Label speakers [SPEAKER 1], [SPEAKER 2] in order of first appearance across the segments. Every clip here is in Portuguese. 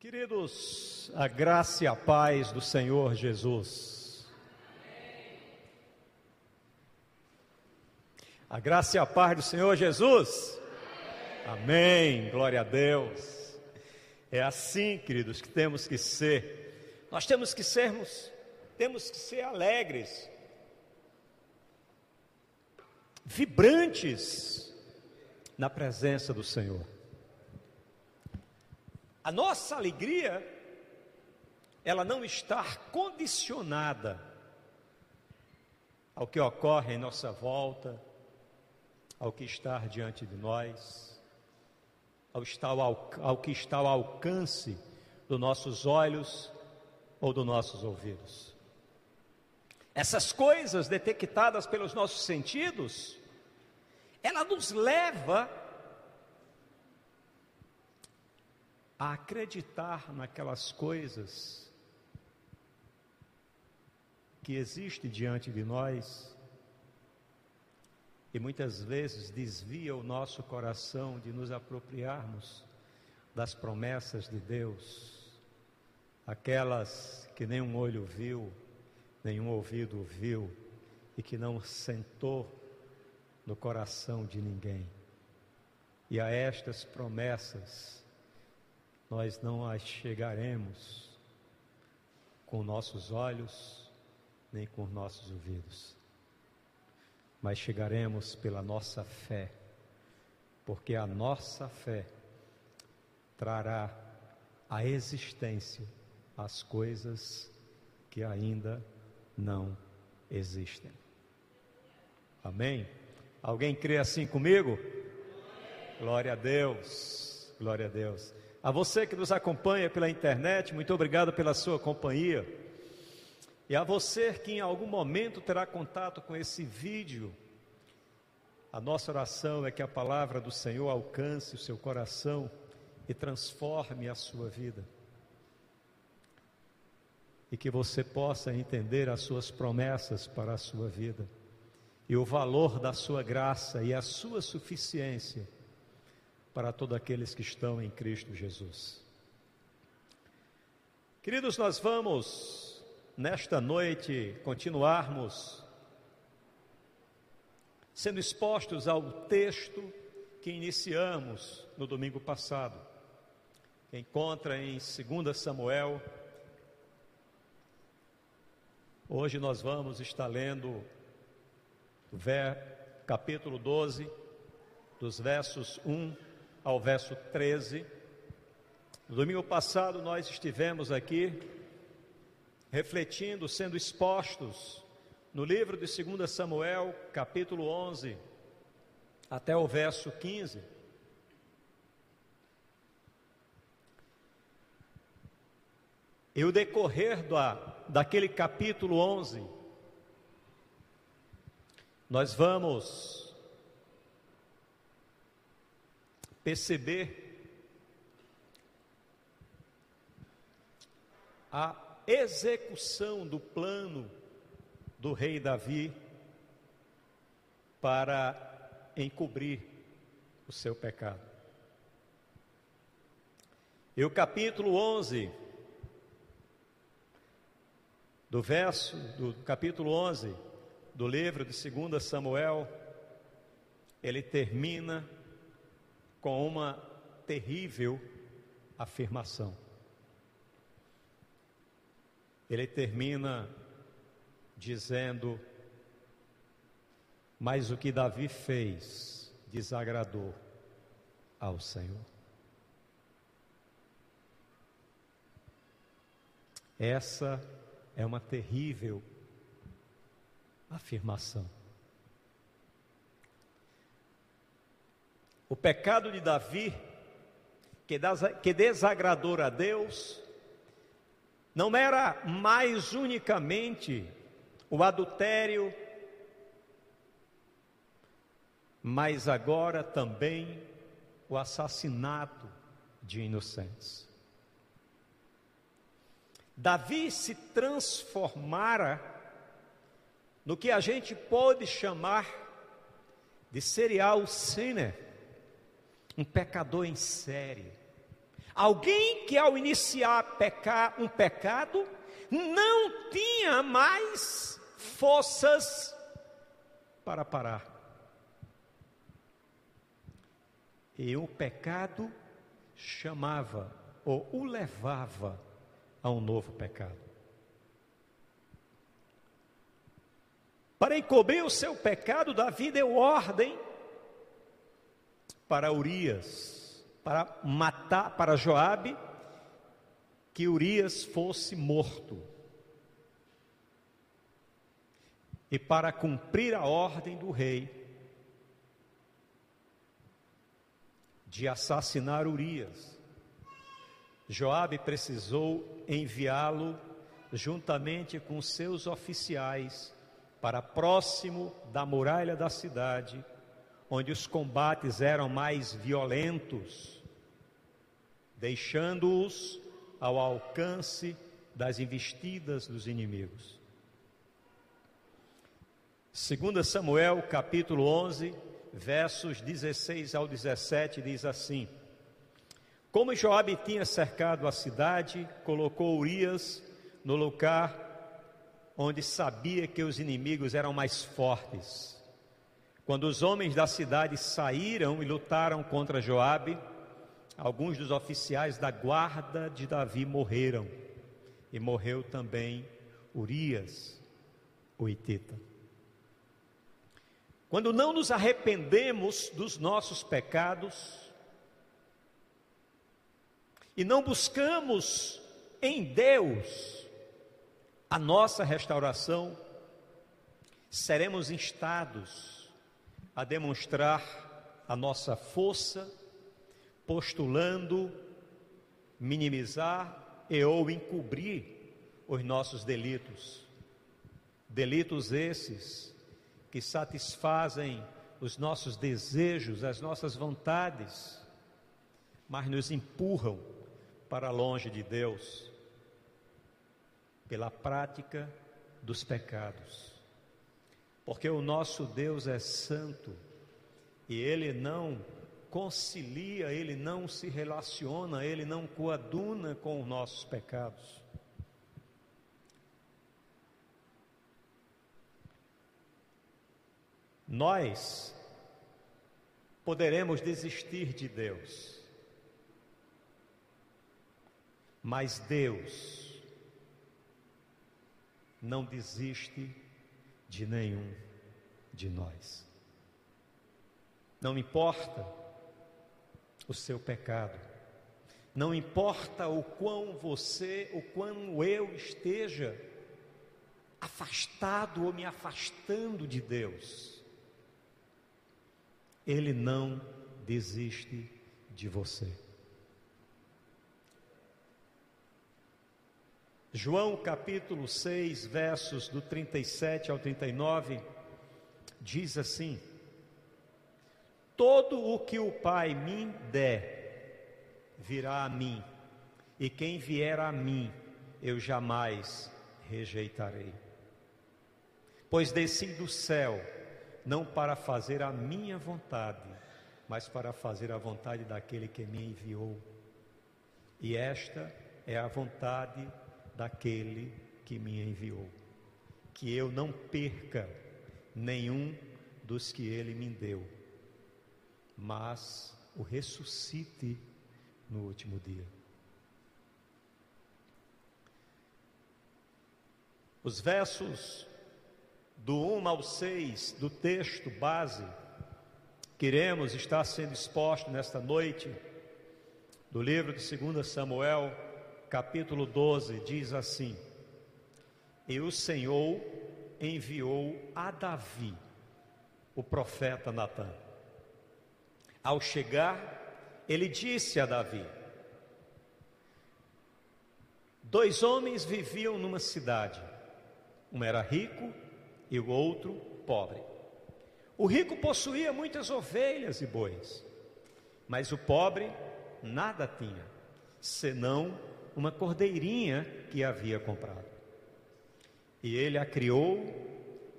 [SPEAKER 1] Queridos, a graça e a paz do Senhor Jesus. A graça e a paz do Senhor Jesus. Amém. Glória a Deus. É assim, queridos, que temos que ser. Nós temos que sermos, temos que ser alegres, vibrantes na presença do Senhor. A nossa alegria, ela não está condicionada ao que ocorre em nossa volta, ao que está diante de nós, ao, estar ao, ao que está ao alcance dos nossos olhos ou dos nossos ouvidos. Essas coisas detectadas pelos nossos sentidos, ela nos leva a acreditar naquelas coisas que existem diante de nós e muitas vezes desvia o nosso coração de nos apropriarmos das promessas de Deus, aquelas que nenhum olho viu, nenhum ouvido viu e que não sentou no coração de ninguém. E a estas promessas nós não as chegaremos com nossos olhos, nem com nossos ouvidos, mas chegaremos pela nossa fé, porque a nossa fé trará a existência as coisas que ainda não existem. Amém? Alguém crê assim comigo? Glória a Deus, glória a Deus. A você que nos acompanha pela internet, muito obrigado pela sua companhia. E a você que em algum momento terá contato com esse vídeo, a nossa oração é que a palavra do Senhor alcance o seu coração e transforme a sua vida. E que você possa entender as suas promessas para a sua vida e o valor da sua graça e a sua suficiência para todos aqueles que estão em Cristo Jesus. Queridos, nós vamos nesta noite continuarmos sendo expostos ao texto que iniciamos no domingo passado. Que encontra em 2 Samuel. Hoje nós vamos estar lendo capítulo 12, dos versos 1 ao verso 13. No domingo passado nós estivemos aqui refletindo, sendo expostos no livro de 2 Samuel, capítulo 11, até o verso 15. E o decorrer da, daquele capítulo 11, nós vamos perceber a execução do plano do rei Davi para encobrir o seu pecado. E o capítulo 11 do verso do capítulo 11 do livro de 2 Samuel, ele termina com uma terrível afirmação. Ele termina dizendo: Mas o que Davi fez desagradou ao Senhor. Essa é uma terrível afirmação. O pecado de Davi, que desagradou a Deus, não era mais unicamente o adultério, mas agora também o assassinato de inocentes. Davi se transformara no que a gente pode chamar de serial sinner um pecador em série, Alguém que ao iniciar pecar um pecado não tinha mais forças para parar. E o pecado chamava ou o levava a um novo pecado. Para encobrir o seu pecado, Davi deu ordem para Urias, para matar, para Joabe, que Urias fosse morto. E para cumprir a ordem do rei de assassinar Urias, Joabe precisou enviá-lo juntamente com seus oficiais para próximo da muralha da cidade, onde os combates eram mais violentos, deixando-os ao alcance das investidas dos inimigos. 2 Samuel, capítulo 11, versos 16 ao 17, diz assim: Como Joabe tinha cercado a cidade, colocou Urias no lugar onde sabia que os inimigos eram mais fortes. Quando os homens da cidade saíram e lutaram contra Joabe, alguns dos oficiais da guarda de Davi morreram, e morreu também Urias, o Itita. Quando não nos arrependemos dos nossos pecados e não buscamos em Deus a nossa restauração, seremos instados a demonstrar a nossa força, postulando minimizar e ou encobrir os nossos delitos. Delitos esses que satisfazem os nossos desejos, as nossas vontades, mas nos empurram para longe de Deus pela prática dos pecados. Porque o nosso Deus é santo e ele não concilia, ele não se relaciona, ele não coaduna com os nossos pecados. Nós poderemos desistir de Deus, mas Deus não desiste de nenhum de nós. Não importa o seu pecado, não importa o quão você, o quão eu esteja afastado ou me afastando de Deus, Ele não desiste de você. João capítulo 6, versos do 37 ao 39, diz assim: Todo o que o Pai me der virá a mim, e quem vier a mim eu jamais rejeitarei. Pois desci do céu, não para fazer a minha vontade, mas para fazer a vontade daquele que me enviou. E esta é a vontade daquele que me enviou, que eu não perca nenhum dos que ele me deu, mas o ressuscite no último dia. Os versos do 1 ao 6 do texto base que iremos estar sendo exposto nesta noite, do livro de 2 Samuel, capítulo 12, diz assim: E o Senhor enviou a Davi, o profeta Natã. Ao chegar, ele disse a Davi: Dois homens viviam numa cidade, um era rico e o outro pobre. O rico possuía muitas ovelhas e bois, mas o pobre nada tinha, senão uma cordeirinha que havia comprado. E ele a criou,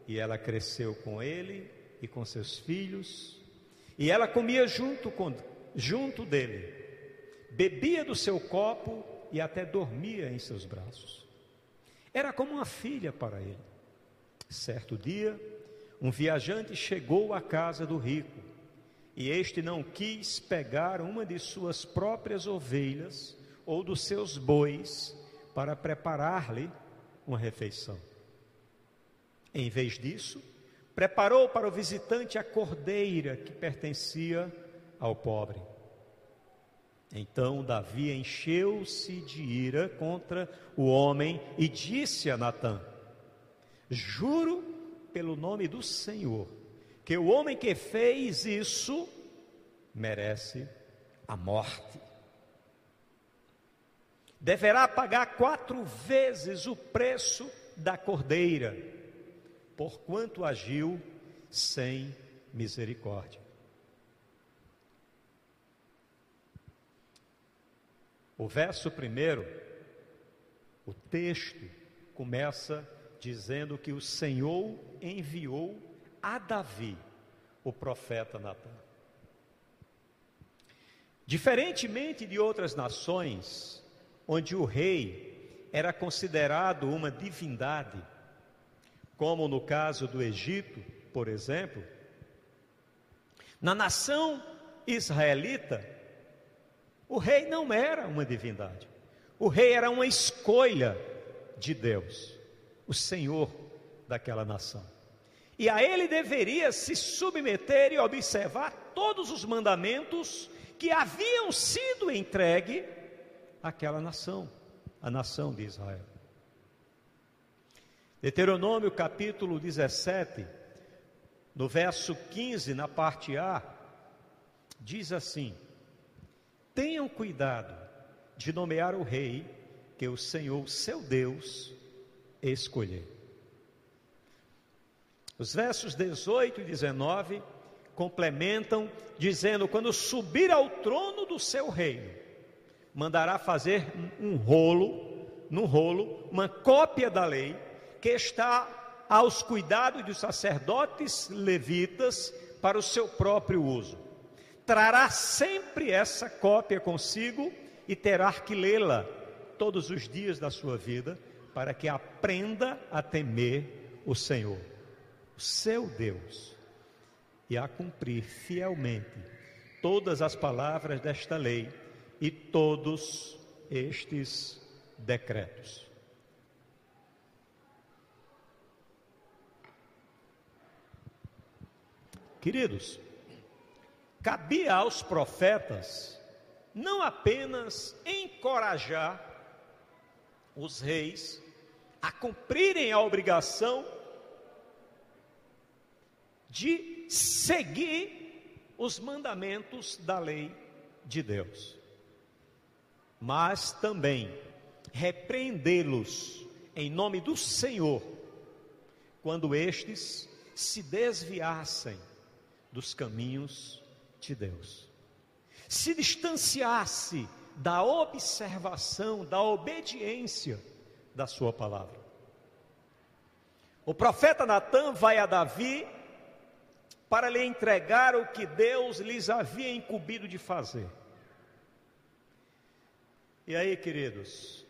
[SPEAKER 1] e ela cresceu com ele e com seus filhos, e ela comia junto, com, junto dele, bebia do seu copo e até dormia em seus braços. Era como uma filha para ele. Certo dia, um viajante chegou à casa do rico e este não quis pegar uma de suas próprias ovelhas ou dos seus bois para preparar-lhe uma refeição. Em vez disso, preparou para o visitante a cordeira que pertencia ao pobre. Então Davi encheu-se de ira contra o homem e disse a Natã: Juro pelo nome do Senhor que o homem que fez isso merece a morte. Deverá pagar quatro vezes o preço da cordeira, porquanto agiu sem misericórdia. O verso primeiro, o texto, começa dizendo que o Senhor enviou a Davi, o profeta Natan. Diferentemente de outras nações, onde o rei era considerado uma divindade, como no caso do Egito, por exemplo, na nação israelita, o rei não era uma divindade, o rei era uma escolha de Deus, o Senhor daquela nação. E a ele deveria se submeter e observar todos os mandamentos que haviam sido entregue àquela nação, a nação de Israel. Deuteronômio capítulo 17, no verso 15, na parte A, diz assim: Tenham cuidado de nomear o rei que o Senhor, seu Deus, escolher. Os versos 18 e 19 complementam, dizendo: Quando subir ao trono do seu reino, mandará fazer um rolo, num rolo, uma cópia da lei, que está aos cuidados dos sacerdotes levitas para o seu próprio uso. Trará sempre essa cópia consigo e terá que lê-la todos os dias da sua vida, para que aprenda a temer o Senhor seu Deus, e a cumprir fielmente todas as palavras desta lei e todos estes decretos. Queridos, cabia aos profetas não apenas encorajar os reis a cumprirem a obrigação de seguir os mandamentos da lei de Deus, mas também repreendê-los em nome do Senhor, quando estes se desviassem dos caminhos de Deus, se distanciasse da observação, da obediência da Sua palavra. O profeta Natan vai a Davi para lhe entregar o que Deus lhes havia incumbido de fazer. E aí, queridos,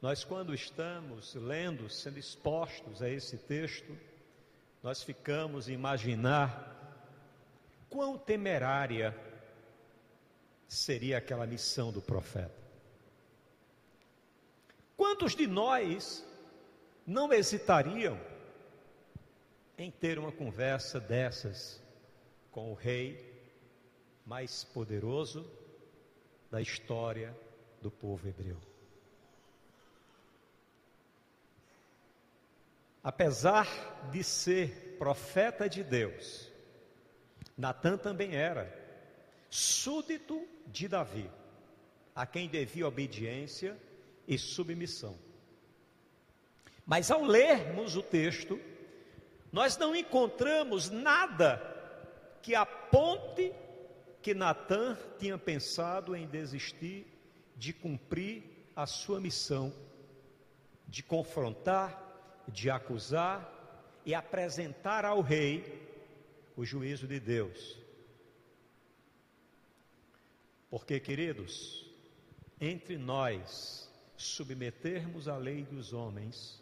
[SPEAKER 1] nós quando estamos lendo, sendo expostos a esse texto, nós ficamos a imaginar quão temerária seria aquela missão do profeta. Quantos de nós não hesitariam em ter uma conversa dessas com o rei mais poderoso da história do povo hebreu. Apesar de ser profeta de Deus, Natan também era súdito de Davi, a quem devia obediência e submissão. Mas ao lermos o texto, nós não encontramos nada que aponte que Natan tinha pensado em desistir de cumprir a sua missão de confrontar, de acusar e apresentar ao rei o juízo de Deus. Porque, queridos, entre nós submetermos a lei dos homens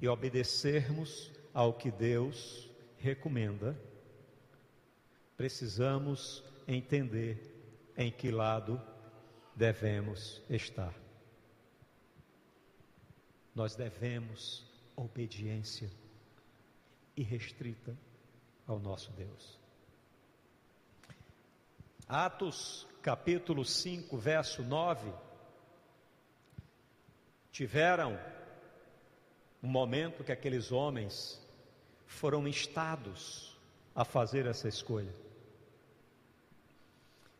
[SPEAKER 1] e obedecermos ao que Deus recomenda, precisamos entender em que lado devemos estar. Nós devemos obediência irrestrita ao nosso Deus. Atos capítulo 5, verso 9. Tiveram um momento que aqueles homens foram instados a fazer essa escolha.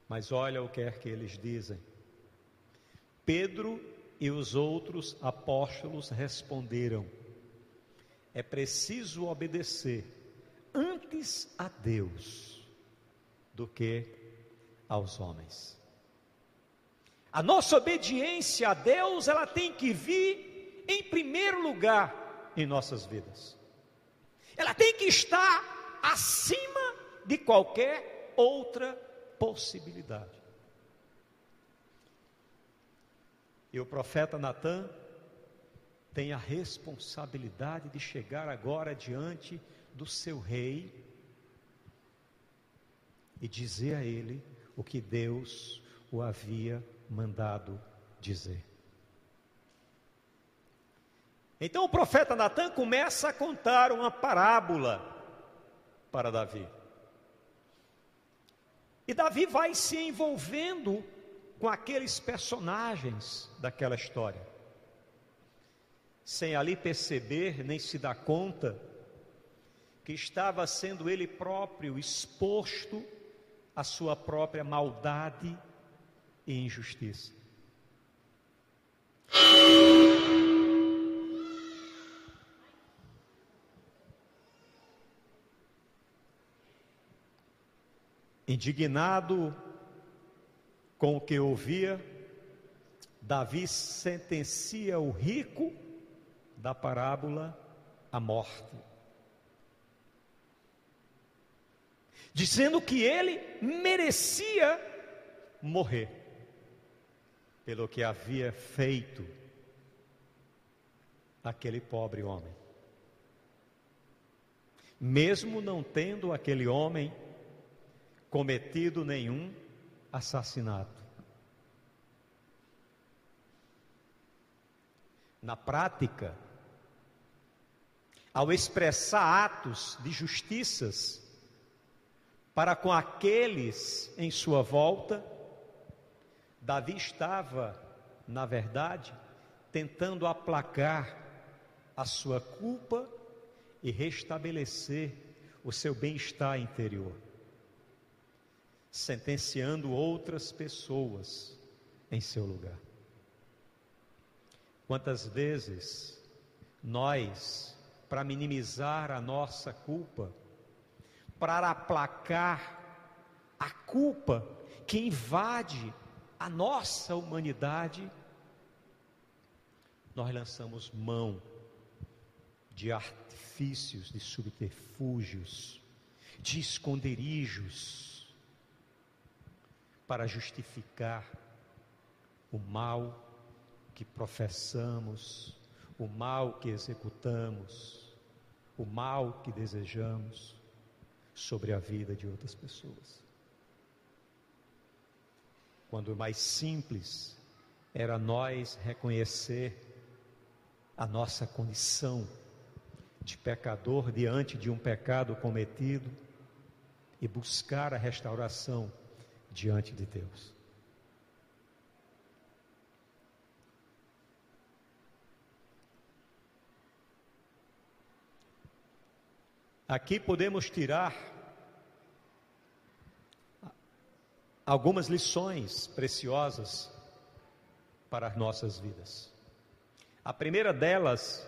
[SPEAKER 1] Mas olha o que é que eles dizem. Pedro e os outros apóstolos responderam: É preciso obedecer antes a Deus do que aos homens. A nossa obediência a Deus, ela tem que vir em primeiro lugar em nossas vidas. Ela tem que estar acima de qualquer outra possibilidade. E o profeta Natan tem a responsabilidade de chegar agora diante do seu rei e dizer a ele o que Deus o havia mandado dizer. Então o profeta Natan começa a contar uma parábola para Davi. E Davi vai se envolvendo com aqueles personagens daquela história, sem ali perceber nem se dar conta que estava sendo ele próprio exposto à sua própria maldade e injustiça. Indignado com o que ouvia, Davi sentencia o rico da parábola à morte. Dizendo que ele merecia morrer pelo que havia feito aquele pobre homem. Mesmo não tendo aquele homem cometido nenhum assassinato. Na prática, ao expressar atos de justiças para com aqueles em sua volta, Davi estava, na verdade, tentando aplacar a sua culpa e restabelecer o seu bem-estar interior sentenciando outras pessoas em seu lugar. Quantas vezes nós, para minimizar a nossa culpa, para aplacar a culpa que invade a nossa humanidade, nós lançamos mão de artifícios, de subterfúgios, de esconderijos, para justificar o mal que professamos, o mal que executamos, o mal que desejamos sobre a vida de outras pessoas. Quando mais simples era nós reconhecer a nossa condição de pecador diante de um pecado cometido e buscar a restauração diante de Deus. Aqui podemos tirar algumas lições preciosas para as nossas vidas. A primeira delas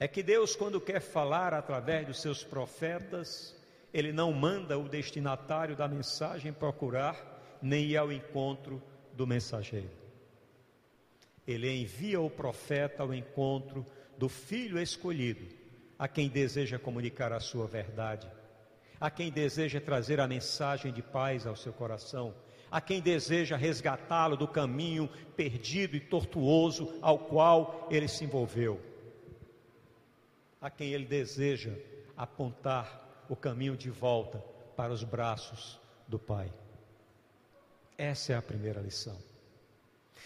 [SPEAKER 1] é que Deus, quando quer falar através dos seus profetas, ele não manda o destinatário da mensagem procurar, nem ir ao encontro do mensageiro. Ele envia o profeta ao encontro do filho escolhido, a quem deseja comunicar a sua verdade, a quem deseja trazer a mensagem de paz ao seu coração, a quem deseja resgatá-lo do caminho perdido e tortuoso ao qual ele se envolveu, a quem ele deseja apontar o caminho de volta para os braços do Pai. Essa é a primeira lição.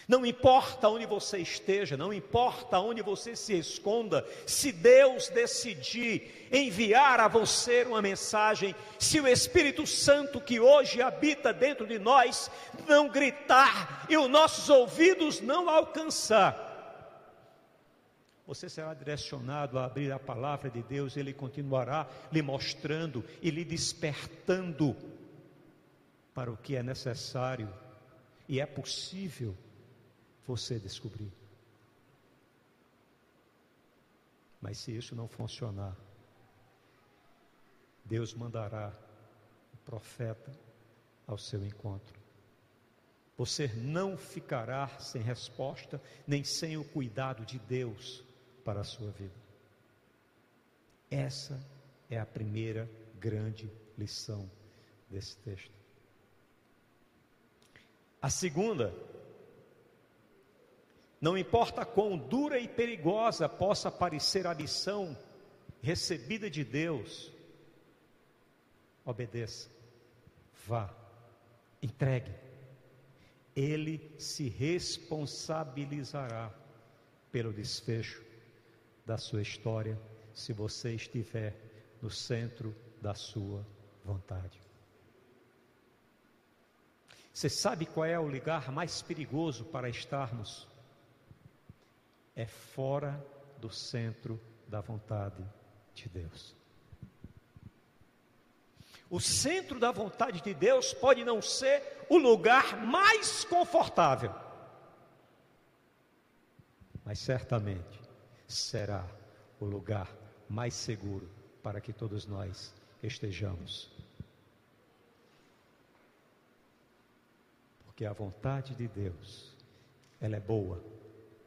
[SPEAKER 1] Não importa onde você esteja, não importa onde você se esconda, se Deus decidir enviar a você uma mensagem, se o Espírito Santo que hoje habita dentro de nós não gritar e os nossos ouvidos não alcançar, você será direcionado a abrir a palavra de Deus, ele continuará lhe mostrando e lhe despertando para o que é necessário e é possível você descobrir. Mas se isso não funcionar, Deus mandará o profeta ao seu encontro. Você não ficará sem resposta, nem sem o cuidado de Deus para a sua vida. Essa é a primeira grande lição desse texto. A segunda não importa quão dura e perigosa possa parecer a missão recebida de Deus, obedeça, vá, entregue. Ele se responsabilizará pelo desfecho da sua história, se você estiver no centro da sua vontade. Você sabe qual é o lugar mais perigoso para estarmos? é fora do centro da vontade de Deus. O centro da vontade de Deus pode não ser o lugar mais confortável, mas certamente será o lugar mais seguro para que todos nós estejamos. Porque a vontade de Deus, ela é boa,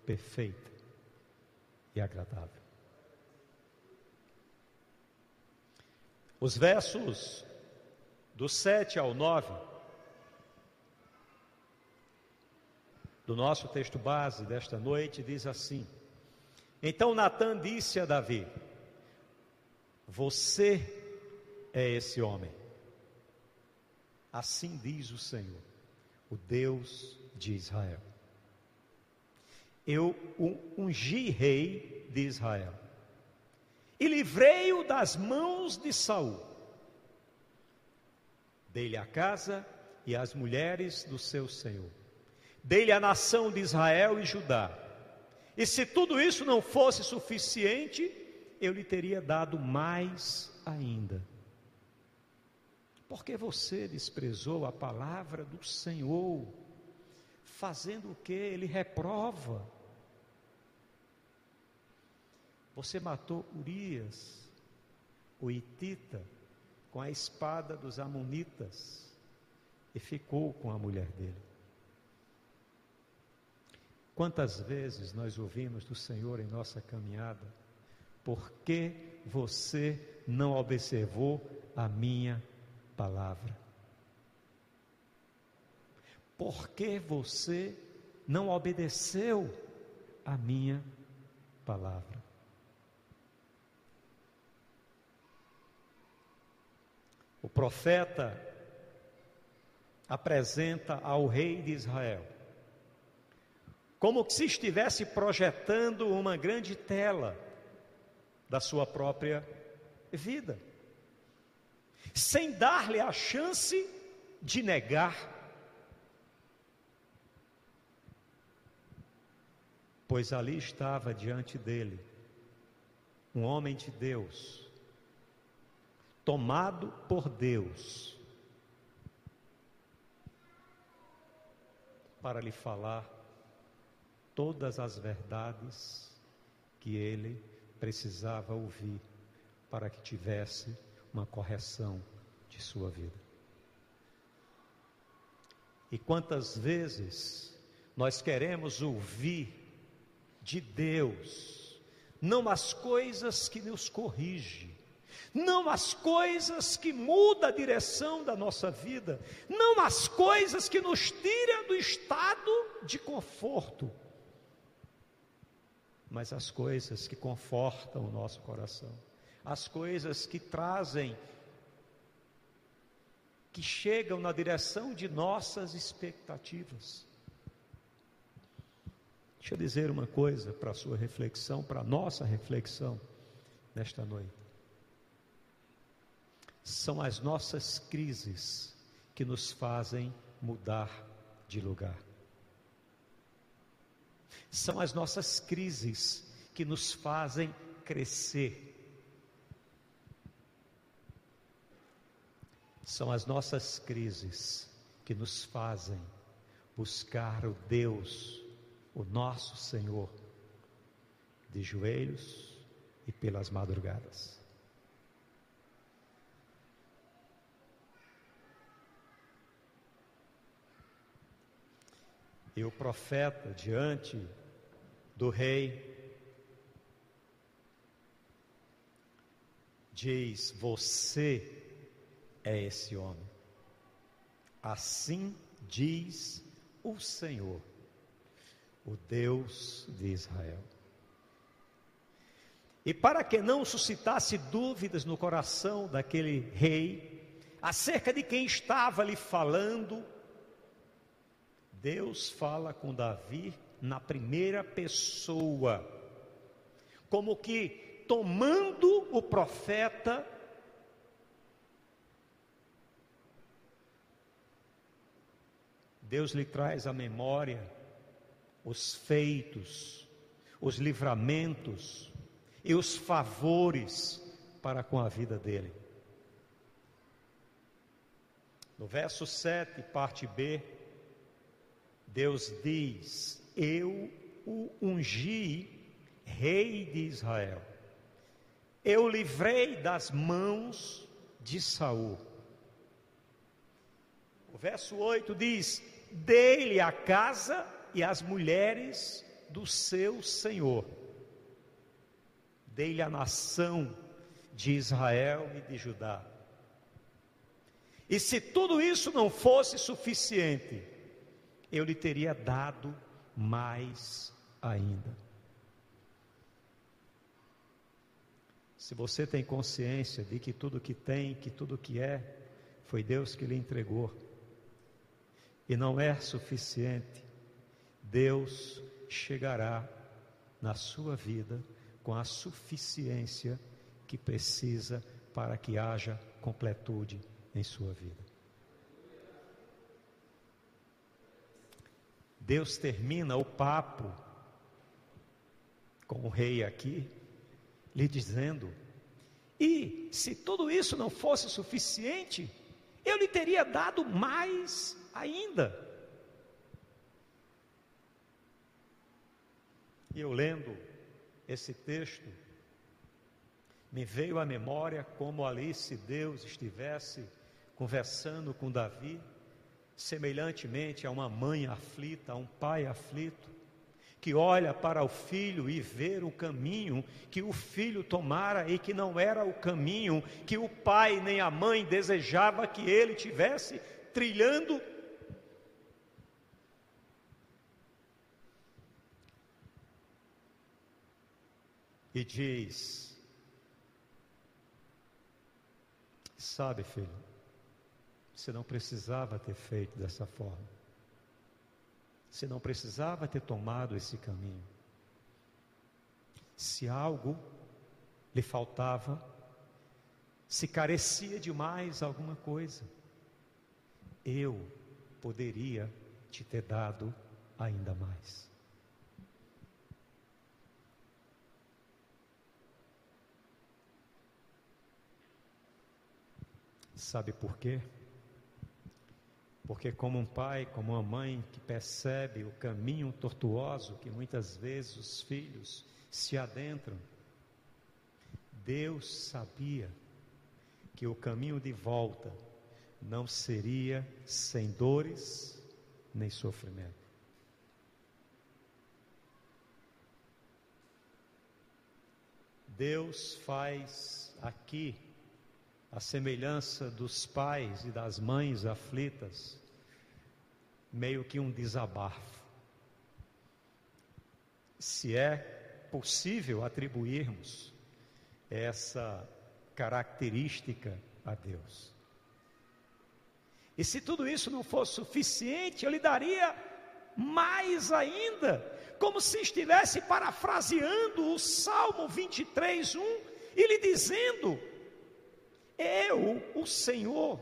[SPEAKER 1] perfeita e agradável. Os versos do 7 ao 9 do nosso texto base desta noite diz assim: Então Natan disse a Davi: Você é esse homem. Assim diz o Senhor, o Deus de Israel eu ungi rei de Israel e livrei-o das mãos de Saul. Dei-lhe a casa e as mulheres do seu senhor. Dei-lhe a nação de Israel e Judá. E se tudo isso não fosse suficiente, eu lhe teria dado mais ainda. Porque você desprezou a palavra do Senhor fazendo o que? Ele reprova. Você matou Urias, o Itita, com a espada dos Amonitas e ficou com a mulher dele. Quantas vezes nós ouvimos do Senhor em nossa caminhada, por que você não observou a minha palavra? Por que você não obedeceu a minha palavra? O profeta apresenta ao rei de Israel como se estivesse projetando uma grande tela da sua própria vida, sem dar-lhe a chance de negar. Pois ali estava diante dele um homem de Deus, tomado por Deus, para lhe falar todas as verdades que ele precisava ouvir para que tivesse uma correção de sua vida. E quantas vezes nós queremos ouvir de Deus, não as coisas que nos corrige, não as coisas que mudam a direção da nossa vida, não as coisas que nos tiram do estado de conforto, mas as coisas que confortam o nosso coração, as coisas que trazem, que chegam na direção de nossas expectativas. Deixa eu dizer uma coisa para a sua reflexão, para a nossa reflexão nesta noite. São as nossas crises que nos fazem mudar de lugar. São as nossas crises que nos fazem crescer. São as nossas crises que nos fazem buscar o Deus o nosso Senhor de joelhos e pelas madrugadas. E o profeta, diante do rei, diz: Você é esse homem. Assim diz o Senhor o Deus de Israel. E para que não suscitasse dúvidas no coração daquele rei acerca de quem estava lhe falando, Deus fala com Davi na primeira pessoa, como que tomando o profeta Deus lhe traz a memória os feitos, os livramentos e os favores para com a vida dele. No verso 7, parte B, Deus diz: Eu o ungi rei de Israel. Eu livrei das mãos de Saul. O verso 8 diz: Dei-lhe a casa e as mulheres do seu Senhor. Dei-lhe a nação de Israel e de Judá. E se tudo isso não fosse suficiente, eu lhe teria dado mais ainda. Se você tem consciência de que tudo que tem, que tudo que é, foi Deus que lhe entregou, e não é suficiente, Deus chegará na sua vida com a suficiência que precisa para que haja completude em sua vida. Deus termina o papo com o rei aqui, lhe dizendo: E se tudo isso não fosse suficiente, eu lhe teria dado mais ainda. E eu lendo esse texto, me veio à memória como ali se Deus estivesse conversando com Davi, semelhantemente a uma mãe aflita, a um pai aflito, que olha para o filho e vê o caminho que o filho tomara e que não era o caminho que o pai nem a mãe desejava que ele tivesse trilhando. E diz: Sabe, filho, você não precisava ter feito dessa forma. Você não precisava ter tomado esse caminho. Se algo lhe faltava, se carecia de mais alguma coisa, eu poderia te ter dado ainda mais. Sabe por quê? Porque, como um pai, como uma mãe que percebe o caminho tortuoso que muitas vezes os filhos se adentram, Deus sabia que o caminho de volta não seria sem dores nem sofrimento. Deus faz aqui, a semelhança dos pais e das mães aflitas, meio que um desabafo. Se é possível atribuirmos essa característica a Deus. E se tudo isso não fosse suficiente, eu lhe daria mais ainda, como se estivesse parafraseando o Salmo 23, 1, e lhe dizendo: Eu, o Senhor,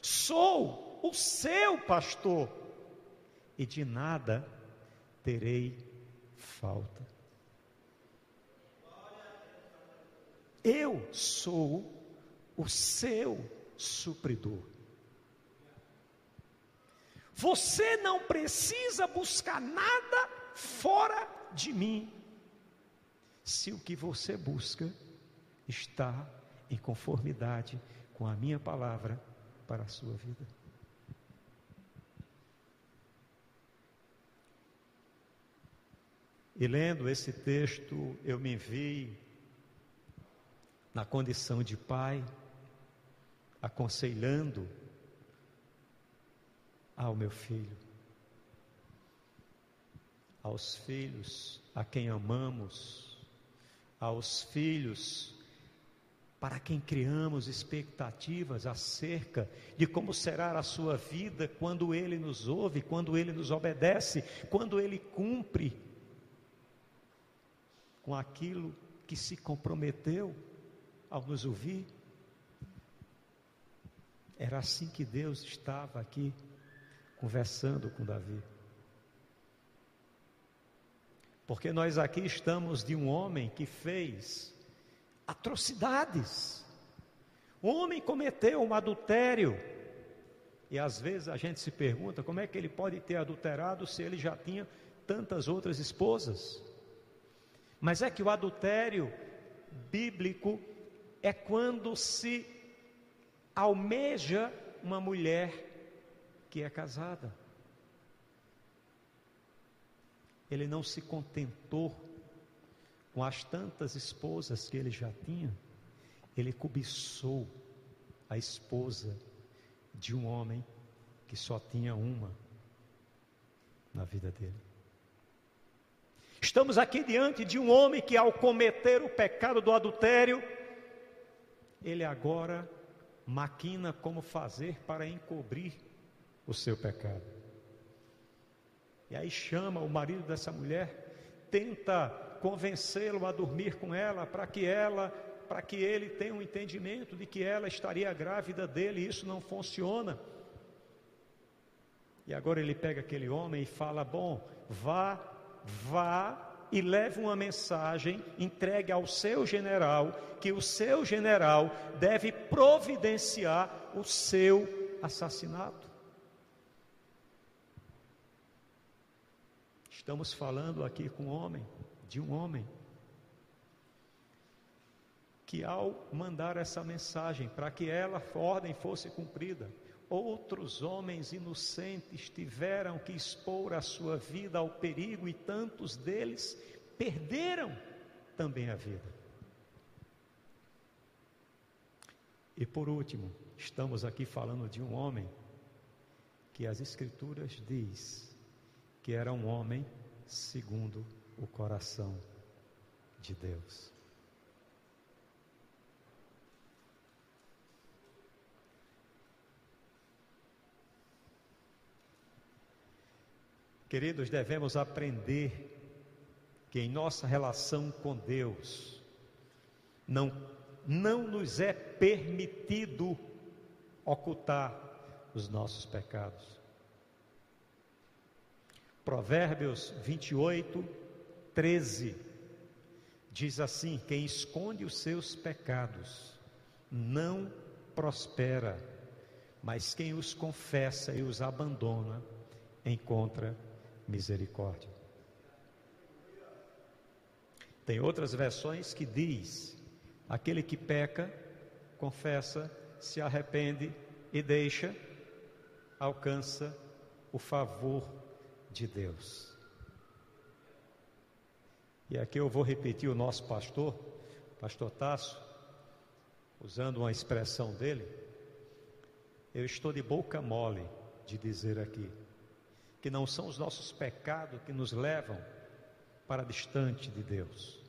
[SPEAKER 1] sou o seu pastor, e de nada terei falta. Eu sou o seu supridor. Você não precisa buscar nada fora de mim, se o que você busca está em conformidade com a minha palavra para a sua vida. E lendo esse texto, eu me vi na condição de pai, aconselhando ao meu filho, aos filhos a quem amamos, aos filhos para quem criamos expectativas acerca de como será a sua vida quando ele nos ouve, quando ele nos obedece, quando ele cumpre com aquilo que se comprometeu ao nos ouvir. Era assim que Deus estava aqui conversando com Davi. Porque nós aqui estamos de um homem que fez atrocidades. O homem cometeu um adultério. E às vezes a gente se pergunta como é que ele pode ter adulterado se ele já tinha tantas outras esposas. Mas é que o adultério bíblico é quando se almeja uma mulher que é casada. Ele não se contentou com as tantas esposas que ele já tinha, ele cobiçou a esposa de um homem que só tinha uma na vida dele. Estamos aqui diante de um homem que, ao cometer o pecado do adultério, ele agora maquina como fazer para encobrir o seu pecado. E aí chama o marido dessa mulher, tenta convencê-lo a dormir com ela, para que ela, para que ele tenha um entendimento de que ela estaria grávida dele, e isso não funciona. E agora ele pega aquele homem e fala: Bom, vá, vá e leve uma mensagem, entregue ao seu general, que o seu general deve providenciar o seu assassinato. Estamos falando aqui com um homem, de um homem, que ao mandar essa mensagem para que ela, a ordem fosse cumprida, outros homens inocentes tiveram que expor a sua vida ao perigo e tantos deles perderam também a vida. E por último, estamos aqui falando de um homem que as escrituras diz que era um homem segundo o coração de Deus. Queridos, devemos aprender que em nossa relação com Deus não não nos é permitido ocultar os nossos pecados. Provérbios 28, 13 diz assim: Quem esconde os seus pecados não prospera, mas quem os confessa e os abandona encontra misericórdia. Tem outras versões que diz: aquele que peca, confessa, se arrepende e deixa, alcança o favor de Deus. E aqui eu vou repetir o nosso pastor, pastor Tasso, usando uma expressão dele, eu estou de boca mole de dizer aqui que não são os nossos pecados que nos levam para distante de Deus,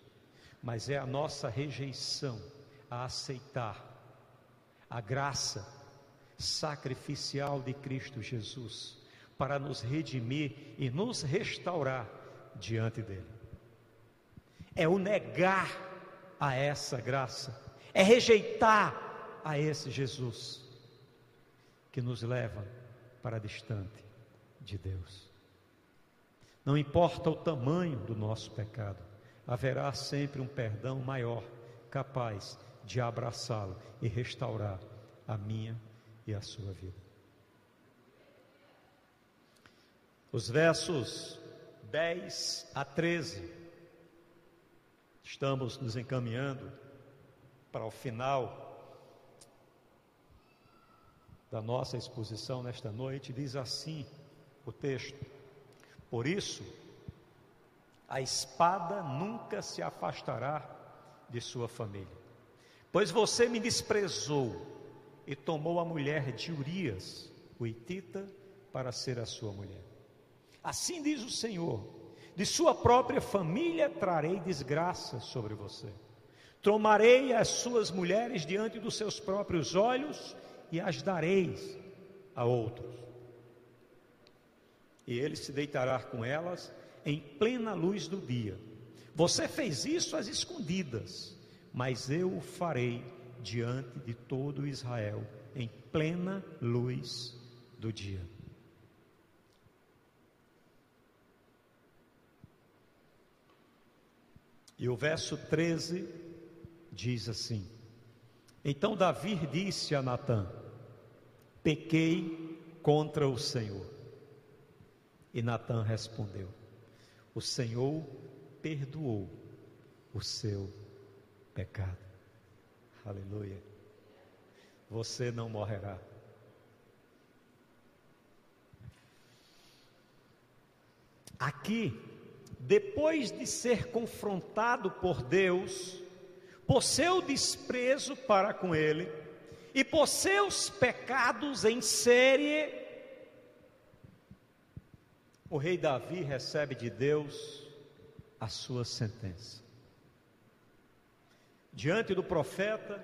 [SPEAKER 1] mas é a nossa rejeição a aceitar a graça sacrificial de Cristo Jesus para nos redimir e nos restaurar diante dele. É o negar a essa graça, é rejeitar a esse Jesus que nos leva para distante de Deus. Não importa o tamanho do nosso pecado, haverá sempre um perdão maior, capaz de abraçá-lo e restaurar a minha e a sua vida. Os versos 10 a 13, estamos nos encaminhando para o final da nossa exposição nesta noite, diz assim o texto: Por isso, a espada nunca se afastará de sua família, pois você me desprezou e tomou a mulher de Urias, o Itita, para ser a sua mulher. Assim diz o Senhor: de sua própria família trarei desgraça sobre você. Tomarei as suas mulheres diante dos seus próprios olhos e as dareis a outros. E ele se deitará com elas em plena luz do dia. Você fez isso às escondidas, mas eu o farei diante de todo Israel, em plena luz do dia. E o verso 13 diz assim: Então Davi disse a Natã: Pequei contra o Senhor. E Natã respondeu: O Senhor perdoou o seu pecado. Aleluia. Você não morrerá. Aqui, depois de ser confrontado por Deus, por seu desprezo para com ele, e por seus pecados em série, o rei Davi recebe de Deus a sua sentença. Diante do profeta,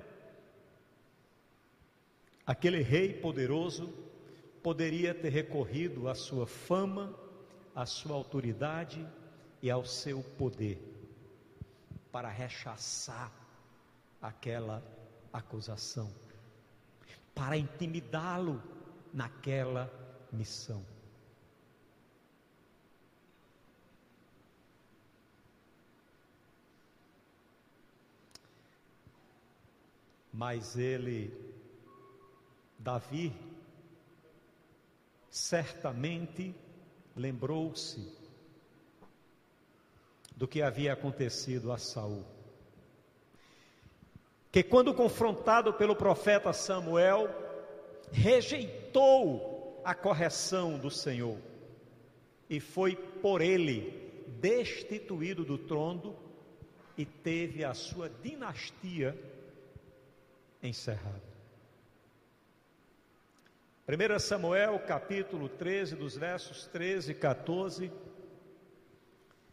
[SPEAKER 1] aquele rei poderoso poderia ter recorrido à sua fama, à sua autoridade e ao seu poder para rechaçar aquela acusação para intimidá-lo naquela missão. Mas ele, Davi, certamente lembrou-se do que havia acontecido a Saul. Que, quando confrontado pelo profeta Samuel, rejeitou a correção do Senhor e foi por ele destituído do trono e teve a sua dinastia encerrada. 1 Samuel capítulo 13, dos versos 13 e 14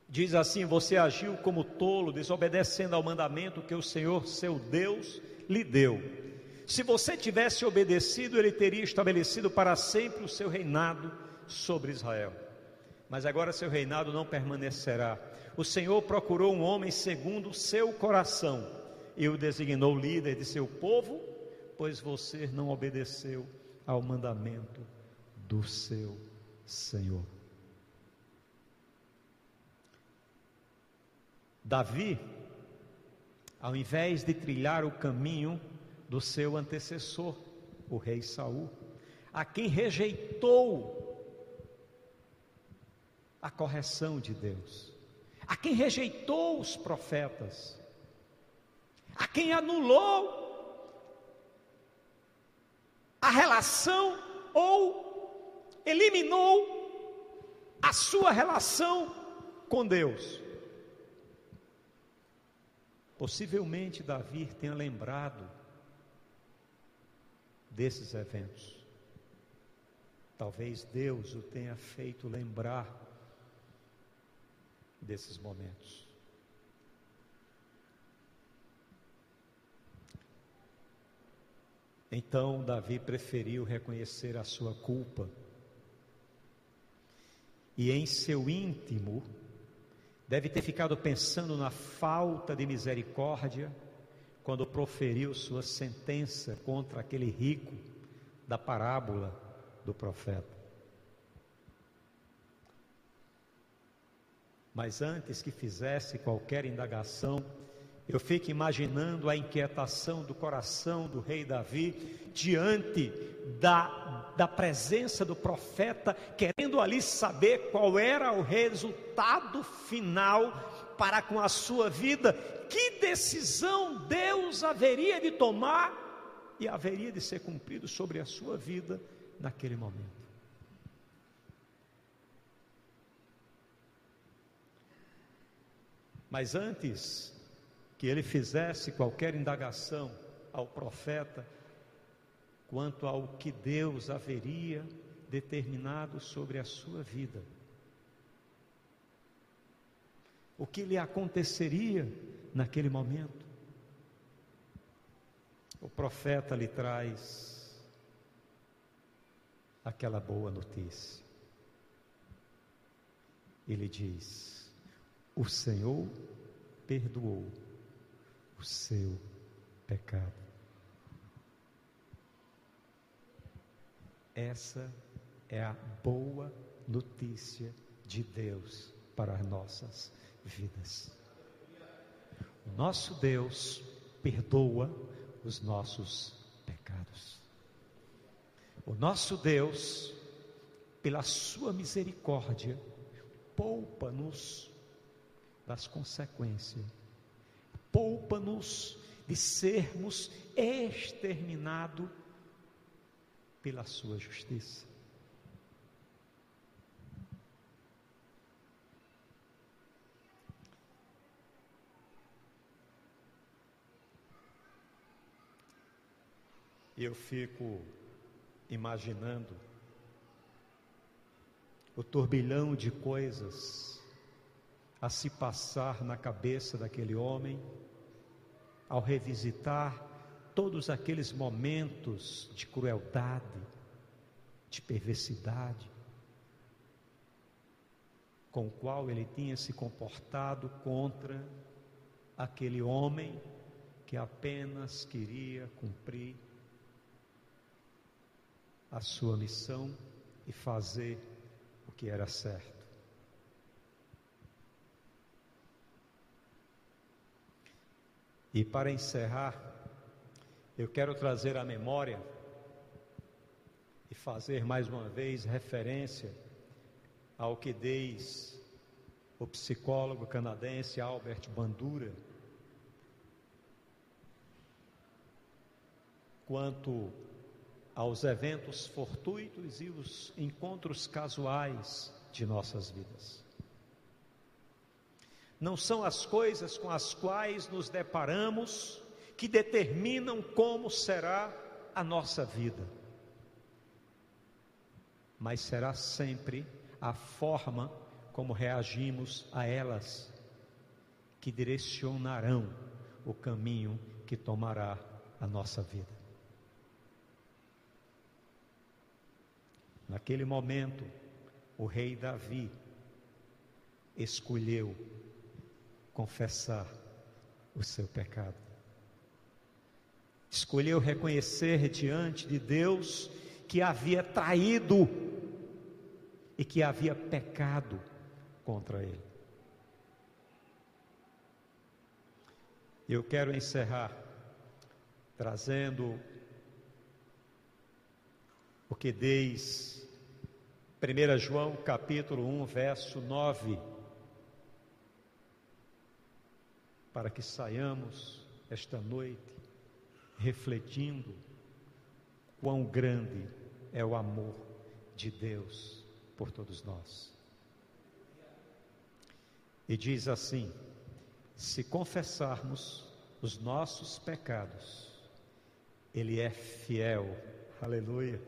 [SPEAKER 1] Diz assim: Você agiu como tolo, desobedecendo ao mandamento que o Senhor, seu Deus, lhe deu. Se você tivesse obedecido, ele teria estabelecido para sempre o seu reinado sobre Israel. Mas agora seu reinado não permanecerá. O Senhor procurou um homem segundo o seu coração e o designou líder de seu povo, pois você não obedeceu ao mandamento do seu Senhor. Davi, ao invés de trilhar o caminho do seu antecessor, o rei Saul, a quem rejeitou a correção de Deus, a quem rejeitou os profetas, a quem anulou a relação ou eliminou a sua relação com Deus. Possivelmente Davi tenha lembrado desses eventos. Talvez Deus o tenha feito lembrar desses momentos. Então Davi preferiu reconhecer a sua culpa e em seu íntimo deve ter ficado pensando na falta de misericórdia quando proferiu sua sentença contra aquele rico da parábola do profeta. Mas antes que fizesse qualquer indagação, eu fico imaginando a inquietação do coração do rei Davi diante da, da presença do profeta, querendo ali saber qual era o resultado final para com a sua vida, que decisão Deus haveria de tomar e haveria de ser cumprido sobre a sua vida naquele momento. Mas antes que ele fizesse qualquer indagação ao profeta quanto ao que Deus haveria determinado sobre a sua vida. O que lhe aconteceria naquele momento? O profeta lhe traz aquela boa notícia. Ele diz: O Senhor perdoou o seu pecado. Essa é a boa notícia de Deus para as nossas vidas. O nosso Deus perdoa os nossos pecados. O nosso Deus, pela sua misericórdia, poupa-nos das consequências poupa-nos de sermos exterminados pela sua justiça. Eu fico imaginando o turbilhão de coisas a se passar na cabeça daquele homem ao revisitar todos aqueles momentos de crueldade, de perversidade, com o qual ele tinha se comportado contra aquele homem que apenas queria cumprir a sua missão e fazer o que era certo. E para encerrar, eu quero trazer à memória e fazer mais uma vez referência ao que diz o psicólogo canadense Albert Bandura quanto aos eventos fortuitos e os encontros casuais de nossas vidas não são as coisas com as quais nos deparamos que determinam como será a nossa vida, mas será sempre a forma como reagimos a elas que direcionarão o caminho que tomará a nossa vida. Naquele momento, o rei Davi escolheu confessar o seu pecado. Escolheu reconhecer diante de Deus que havia traído e que havia pecado contra ele. Eu quero encerrar trazendo o que diz 1 João capítulo 1, verso 9. Para que saiamos esta noite refletindo quão grande é o amor de Deus por todos nós. E diz assim: se confessarmos os nossos pecados, Ele é fiel Aleluia.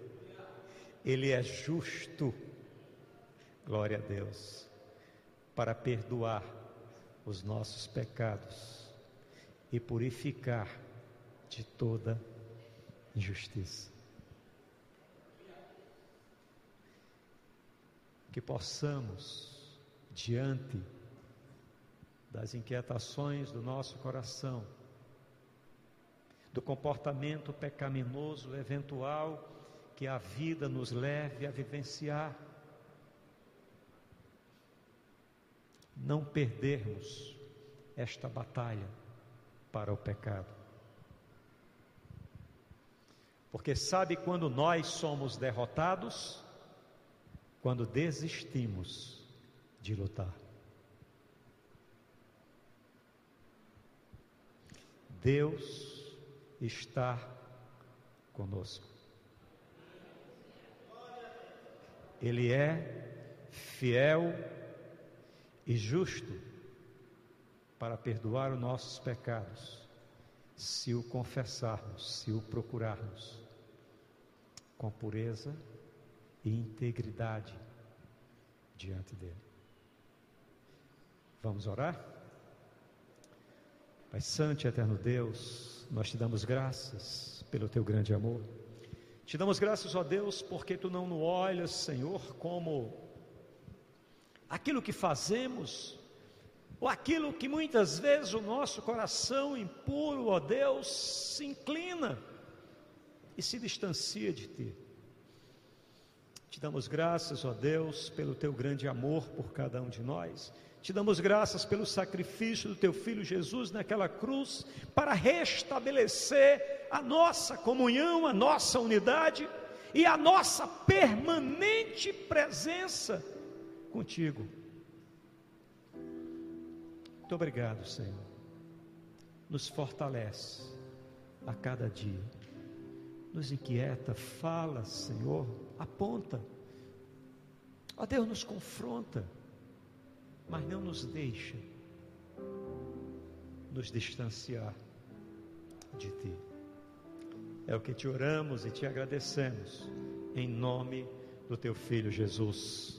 [SPEAKER 1] Ele é justo, glória a Deus, para perdoar os nossos pecados e purificar de toda injustiça. Que possamos, diante das inquietações do nosso coração, do comportamento pecaminoso eventual que a vida nos leve a vivenciar, não perdermos esta batalha para o pecado. Porque sabe quando nós somos derrotados? Quando desistimos de lutar. Deus está conosco. Ele é fiel e justo para perdoar os nossos pecados, se o confessarmos, se o procurarmos com pureza e integridade diante dele. Vamos orar? Pai Santo e Eterno Deus, nós te damos graças pelo teu grande amor. Te damos graças, ó Deus, porque tu não nos olhas, Senhor, como aquilo que fazemos, ou aquilo que muitas vezes o nosso coração impuro, ó Deus, se inclina e se distancia de ti. Te damos graças, ó Deus, pelo teu grande amor por cada um de nós. Te damos graças pelo sacrifício do teu filho Jesus naquela cruz para restabelecer a nossa comunhão, a nossa unidade e a nossa permanente presença contigo. Muito obrigado, Senhor. Nos fortalece a cada dia. Nos inquieta, fala, Senhor, aponta. Ó Deus, nos confronta mas não nos deixa nos distanciar de Ti. É o que te oramos e te agradecemos, em nome do Teu Filho Jesus.